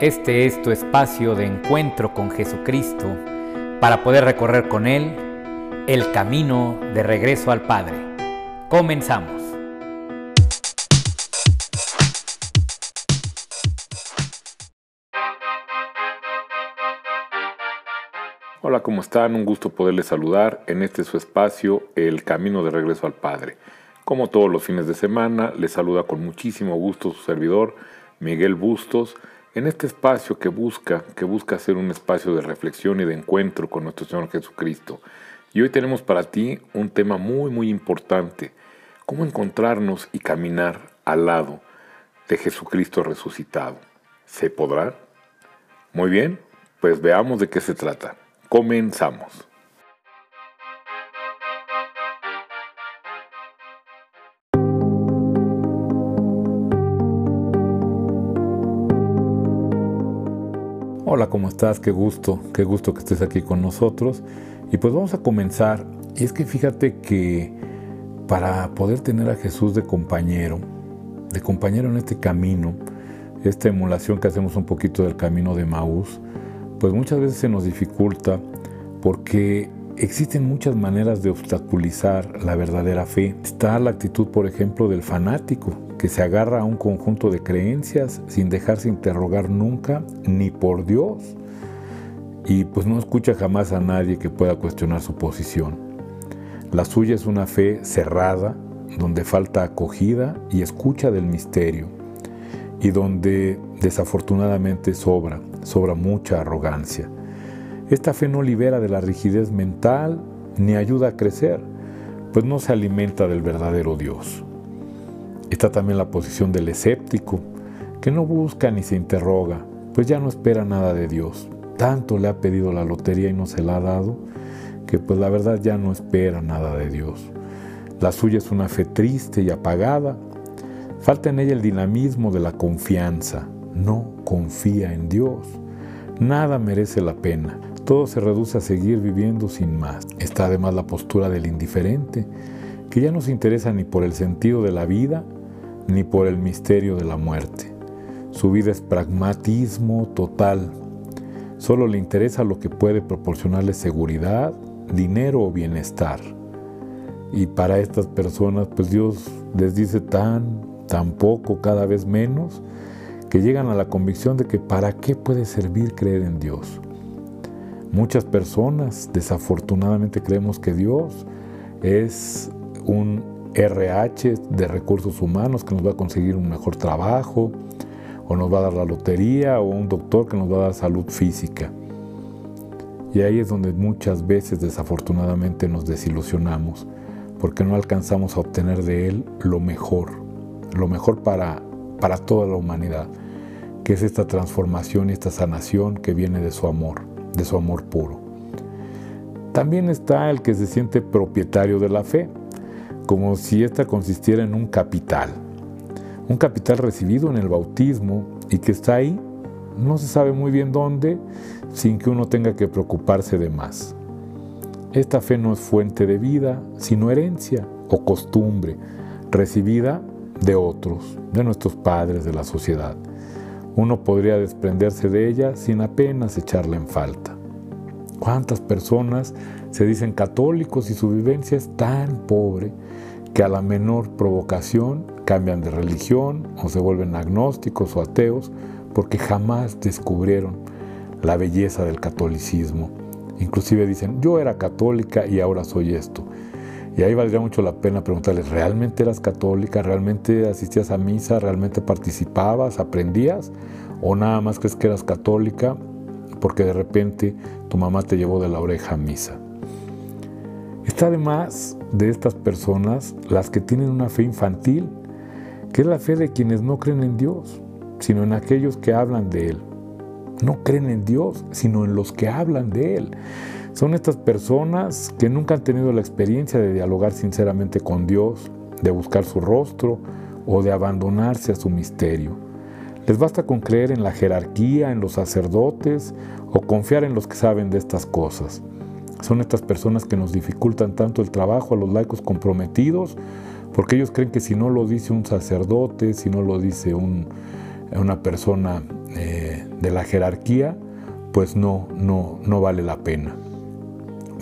Este es tu espacio de encuentro con Jesucristo para poder recorrer con Él el camino de regreso al Padre. Comenzamos. Hola, ¿cómo están? Un gusto poderles saludar en este su espacio, El Camino de Regreso al Padre. Como todos los fines de semana, les saluda con muchísimo gusto su servidor, Miguel Bustos, en este espacio que busca, que busca ser un espacio de reflexión y de encuentro con nuestro Señor Jesucristo. Y hoy tenemos para ti un tema muy, muy importante, cómo encontrarnos y caminar al lado de Jesucristo resucitado. ¿Se podrá? Muy bien, pues veamos de qué se trata. Comenzamos. Hola, ¿cómo estás? Qué gusto, qué gusto que estés aquí con nosotros. Y pues vamos a comenzar. Y es que fíjate que para poder tener a Jesús de compañero, de compañero en este camino, esta emulación que hacemos un poquito del camino de Maús, pues muchas veces se nos dificulta porque existen muchas maneras de obstaculizar la verdadera fe. Está la actitud, por ejemplo, del fanático, que se agarra a un conjunto de creencias sin dejarse interrogar nunca ni por Dios y pues no escucha jamás a nadie que pueda cuestionar su posición. La suya es una fe cerrada, donde falta acogida y escucha del misterio y donde desafortunadamente sobra, sobra mucha arrogancia. Esta fe no libera de la rigidez mental ni ayuda a crecer, pues no se alimenta del verdadero Dios. Está también la posición del escéptico, que no busca ni se interroga, pues ya no espera nada de Dios. Tanto le ha pedido la lotería y no se la ha dado, que pues la verdad ya no espera nada de Dios. La suya es una fe triste y apagada. Falta en ella el dinamismo de la confianza. No confía en Dios. Nada merece la pena. Todo se reduce a seguir viviendo sin más. Está además la postura del indiferente, que ya no se interesa ni por el sentido de la vida, ni por el misterio de la muerte. Su vida es pragmatismo total. Solo le interesa lo que puede proporcionarle seguridad, dinero o bienestar. Y para estas personas, pues Dios les dice tan, tan poco, cada vez menos, que llegan a la convicción de que para qué puede servir creer en Dios. Muchas personas desafortunadamente creemos que Dios es un RH de recursos humanos que nos va a conseguir un mejor trabajo, o nos va a dar la lotería, o un doctor que nos va a dar salud física. Y ahí es donde muchas veces desafortunadamente nos desilusionamos, porque no alcanzamos a obtener de Él lo mejor, lo mejor para, para toda la humanidad, que es esta transformación y esta sanación que viene de su amor, de su amor puro. También está el que se siente propietario de la fe, como si ésta consistiera en un capital, un capital recibido en el bautismo y que está ahí, no se sabe muy bien dónde, sin que uno tenga que preocuparse de más. Esta fe no es fuente de vida, sino herencia o costumbre, recibida de otros, de nuestros padres, de la sociedad. Uno podría desprenderse de ella sin apenas echarla en falta. ¿Cuántas personas se dicen católicos y su vivencia es tan pobre que a la menor provocación cambian de religión o se vuelven agnósticos o ateos porque jamás descubrieron la belleza del catolicismo. Inclusive dicen, yo era católica y ahora soy esto. Y ahí valdría mucho la pena preguntarles, ¿realmente eras católica? ¿Realmente asistías a misa? ¿Realmente participabas? ¿Aprendías? ¿O nada más crees que eras católica porque de repente tu mamá te llevó de la oreja a misa? Está además de estas personas las que tienen una fe infantil, que es la fe de quienes no creen en Dios, sino en aquellos que hablan de Él. No creen en Dios, sino en los que hablan de Él. Son estas personas que nunca han tenido la experiencia de dialogar sinceramente con Dios, de buscar su rostro o de abandonarse a su misterio. Les basta con creer en la jerarquía, en los sacerdotes o confiar en los que saben de estas cosas. Son estas personas que nos dificultan tanto el trabajo a los laicos comprometidos, porque ellos creen que si no lo dice un sacerdote, si no lo dice una persona eh, de la jerarquía, pues no, no, no vale la pena.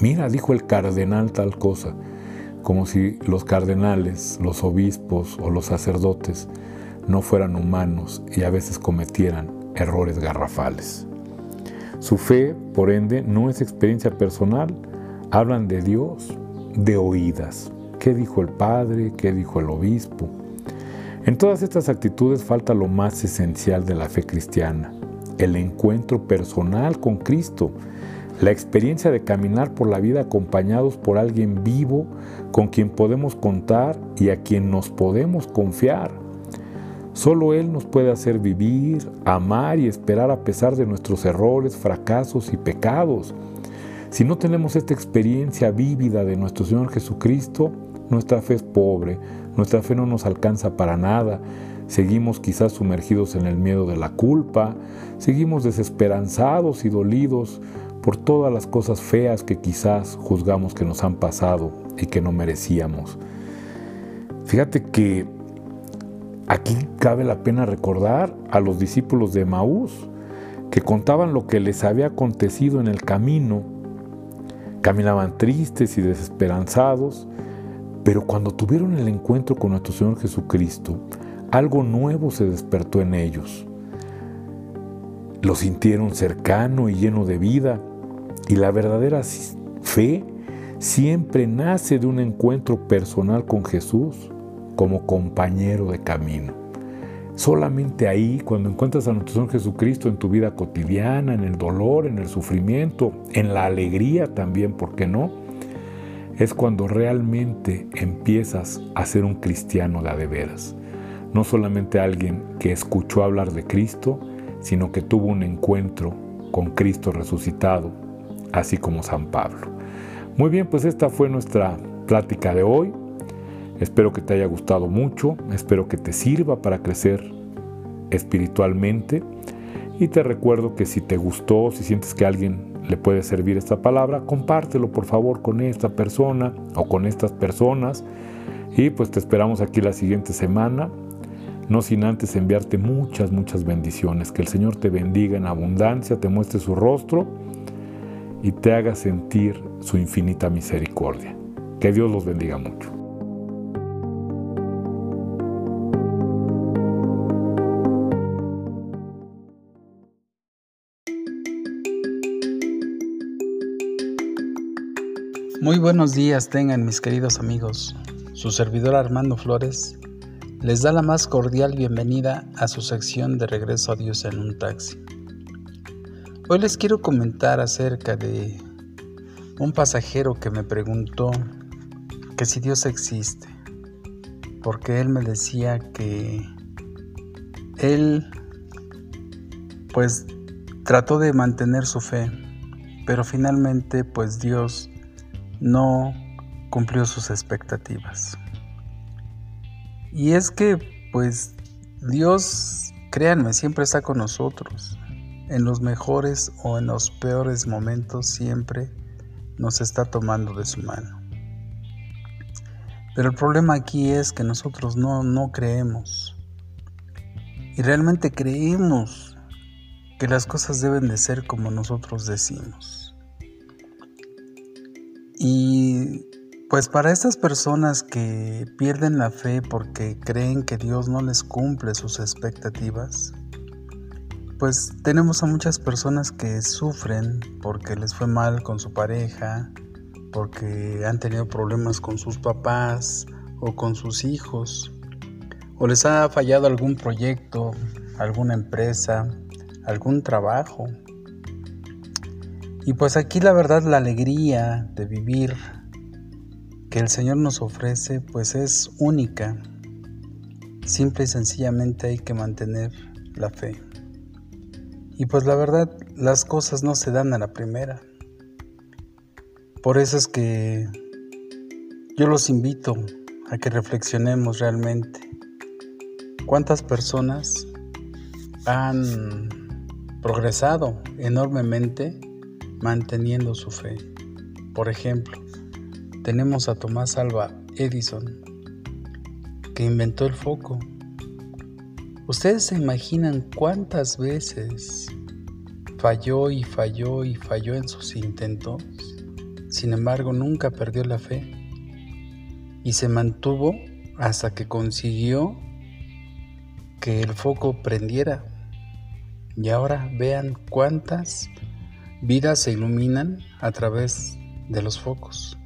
Mira, dijo el cardenal tal cosa, como si los cardenales, los obispos o los sacerdotes no fueran humanos y a veces cometieran errores garrafales. Su fe, por ende, no es experiencia personal, hablan de Dios de oídas. ¿Qué dijo el Padre? ¿Qué dijo el Obispo? En todas estas actitudes falta lo más esencial de la fe cristiana, el encuentro personal con Cristo, la experiencia de caminar por la vida acompañados por alguien vivo con quien podemos contar y a quien nos podemos confiar. Solo Él nos puede hacer vivir, amar y esperar a pesar de nuestros errores, fracasos y pecados. Si no tenemos esta experiencia vívida de nuestro Señor Jesucristo, nuestra fe es pobre, nuestra fe no nos alcanza para nada, seguimos quizás sumergidos en el miedo de la culpa, seguimos desesperanzados y dolidos por todas las cosas feas que quizás juzgamos que nos han pasado y que no merecíamos. Fíjate que aquí cabe la pena recordar a los discípulos de Maús que contaban lo que les había acontecido en el camino. Caminaban tristes y desesperanzados, pero cuando tuvieron el encuentro con nuestro Señor Jesucristo, algo nuevo se despertó en ellos. Lo sintieron cercano y lleno de vida, y la verdadera fe siempre nace de un encuentro personal con Jesús como compañero de camino. Solamente ahí, cuando encuentras a nuestro Señor Jesucristo en tu vida cotidiana, en el dolor, en el sufrimiento, en la alegría también, ¿por qué no? Es cuando realmente empiezas a ser un cristiano de a de veras. No solamente alguien que escuchó hablar de Cristo, sino que tuvo un encuentro con Cristo resucitado así como San Pablo. Muy bien, pues esta fue nuestra plática de hoy. Espero que te haya gustado mucho, espero que te sirva para crecer espiritualmente y te recuerdo que si te gustó, si sientes que a alguien le puede servir esta palabra, compártelo por favor con esta persona o con estas personas y pues te esperamos aquí la siguiente semana, no sin antes enviarte muchas, muchas bendiciones, que el Señor te bendiga en abundancia, te muestre su rostro y te haga sentir su infinita misericordia. Que Dios los bendiga mucho. Muy buenos días tengan mis queridos amigos. Su servidor Armando Flores les da la más cordial bienvenida a su sección de Regreso a Dios en un taxi. Hoy les quiero comentar acerca de un pasajero que me preguntó que si Dios existe, porque él me decía que él pues trató de mantener su fe, pero finalmente pues Dios no cumplió sus expectativas. Y es que pues Dios, créanme, siempre está con nosotros en los mejores o en los peores momentos siempre nos está tomando de su mano. Pero el problema aquí es que nosotros no, no creemos. Y realmente creemos que las cosas deben de ser como nosotros decimos. Y pues para estas personas que pierden la fe porque creen que Dios no les cumple sus expectativas, pues tenemos a muchas personas que sufren porque les fue mal con su pareja, porque han tenido problemas con sus papás o con sus hijos, o les ha fallado algún proyecto, alguna empresa, algún trabajo. Y pues aquí la verdad la alegría de vivir que el Señor nos ofrece pues es única. Simple y sencillamente hay que mantener la fe. Y pues la verdad, las cosas no se dan a la primera. Por eso es que yo los invito a que reflexionemos realmente. ¿Cuántas personas han progresado enormemente manteniendo su fe? Por ejemplo, tenemos a Tomás Alba Edison, que inventó el foco Ustedes se imaginan cuántas veces falló y falló y falló en sus intentos, sin embargo nunca perdió la fe y se mantuvo hasta que consiguió que el foco prendiera. Y ahora vean cuántas vidas se iluminan a través de los focos.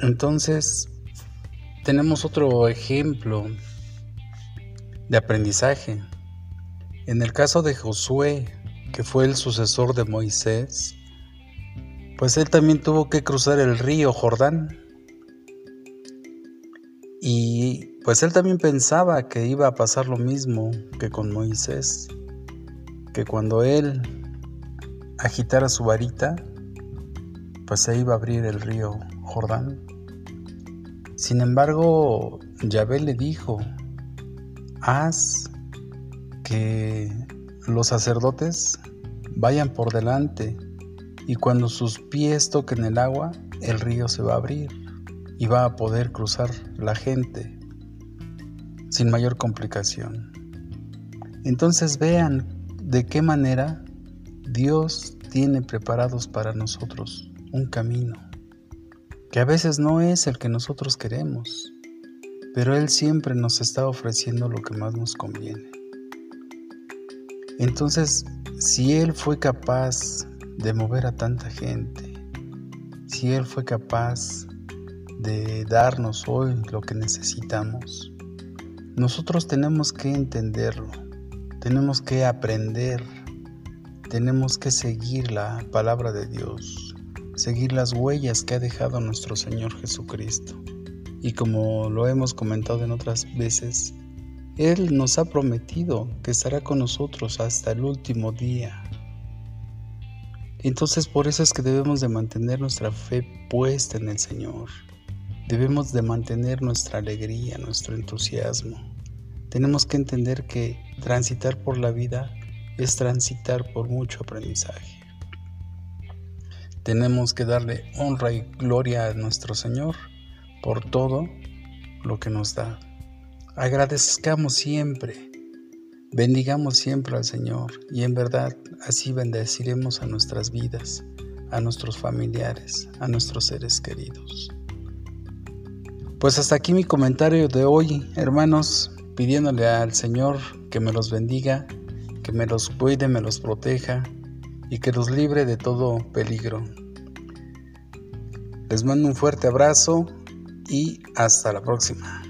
Entonces, tenemos otro ejemplo de aprendizaje. En el caso de Josué, que fue el sucesor de Moisés, pues él también tuvo que cruzar el río Jordán. Y pues él también pensaba que iba a pasar lo mismo que con Moisés, que cuando él agitara su varita, pues se iba a abrir el río Jordán. Sin embargo, Yahvé le dijo, haz que los sacerdotes vayan por delante y cuando sus pies toquen el agua, el río se va a abrir y va a poder cruzar la gente sin mayor complicación. Entonces vean de qué manera Dios tiene preparados para nosotros un camino, que a veces no es el que nosotros queremos, pero Él siempre nos está ofreciendo lo que más nos conviene. Entonces, si Él fue capaz de mover a tanta gente, si Él fue capaz de darnos hoy lo que necesitamos, nosotros tenemos que entenderlo, tenemos que aprender, tenemos que seguir la palabra de Dios, seguir las huellas que ha dejado nuestro Señor Jesucristo. Y como lo hemos comentado en otras veces, Él nos ha prometido que estará con nosotros hasta el último día. Entonces por eso es que debemos de mantener nuestra fe puesta en el Señor. Debemos de mantener nuestra alegría, nuestro entusiasmo. Tenemos que entender que transitar por la vida es transitar por mucho aprendizaje. Tenemos que darle honra y gloria a nuestro Señor por todo lo que nos da. Agradezcamos siempre, bendigamos siempre al Señor y en verdad así bendeciremos a nuestras vidas, a nuestros familiares, a nuestros seres queridos. Pues hasta aquí mi comentario de hoy, hermanos, pidiéndole al Señor que me los bendiga, que me los cuide, me los proteja y que los libre de todo peligro. Les mando un fuerte abrazo y hasta la próxima.